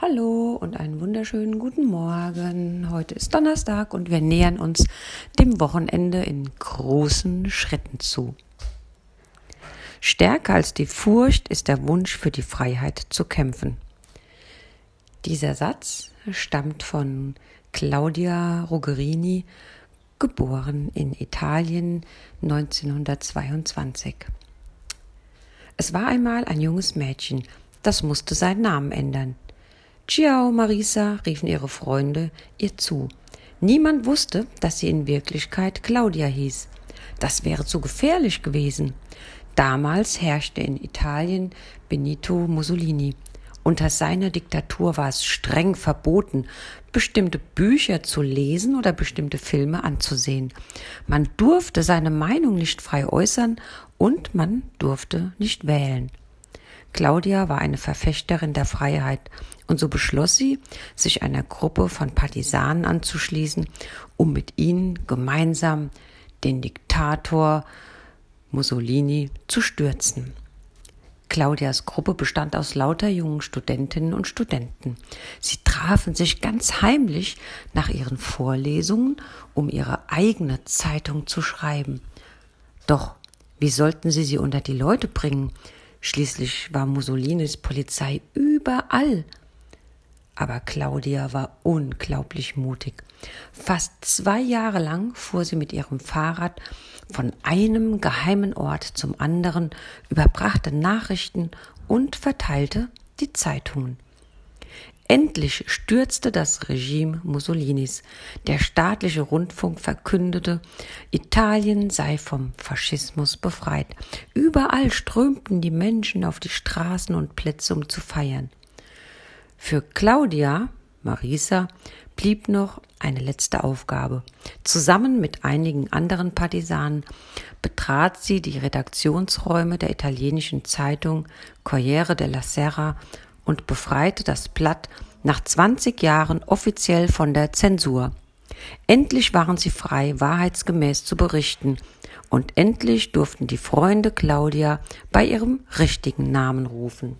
Hallo und einen wunderschönen guten Morgen. Heute ist Donnerstag und wir nähern uns dem Wochenende in großen Schritten zu. Stärker als die Furcht ist der Wunsch für die Freiheit zu kämpfen. Dieser Satz stammt von Claudia Ruggerini, geboren in Italien 1922. Es war einmal ein junges Mädchen, das musste seinen Namen ändern. Ciao, Marisa, riefen ihre Freunde ihr zu. Niemand wusste, dass sie in Wirklichkeit Claudia hieß. Das wäre zu gefährlich gewesen. Damals herrschte in Italien Benito Mussolini. Unter seiner Diktatur war es streng verboten, bestimmte Bücher zu lesen oder bestimmte Filme anzusehen. Man durfte seine Meinung nicht frei äußern und man durfte nicht wählen. Claudia war eine Verfechterin der Freiheit und so beschloss sie, sich einer Gruppe von Partisanen anzuschließen, um mit ihnen gemeinsam den Diktator Mussolini zu stürzen. Claudias Gruppe bestand aus lauter jungen Studentinnen und Studenten. Sie trafen sich ganz heimlich nach ihren Vorlesungen, um ihre eigene Zeitung zu schreiben. Doch wie sollten sie sie unter die Leute bringen? Schließlich war Mussolinis Polizei überall. Aber Claudia war unglaublich mutig. Fast zwei Jahre lang fuhr sie mit ihrem Fahrrad von einem geheimen Ort zum anderen, überbrachte Nachrichten und verteilte die Zeitungen. Endlich stürzte das Regime Mussolinis. Der staatliche Rundfunk verkündete, Italien sei vom Faschismus befreit. Überall strömten die Menschen auf die Straßen und Plätze, um zu feiern. Für Claudia, Marisa, blieb noch eine letzte Aufgabe. Zusammen mit einigen anderen Partisanen betrat sie die Redaktionsräume der italienischen Zeitung Corriere della Sera und befreite das Blatt nach 20 Jahren offiziell von der Zensur. Endlich waren sie frei, wahrheitsgemäß zu berichten, und endlich durften die Freunde Claudia bei ihrem richtigen Namen rufen.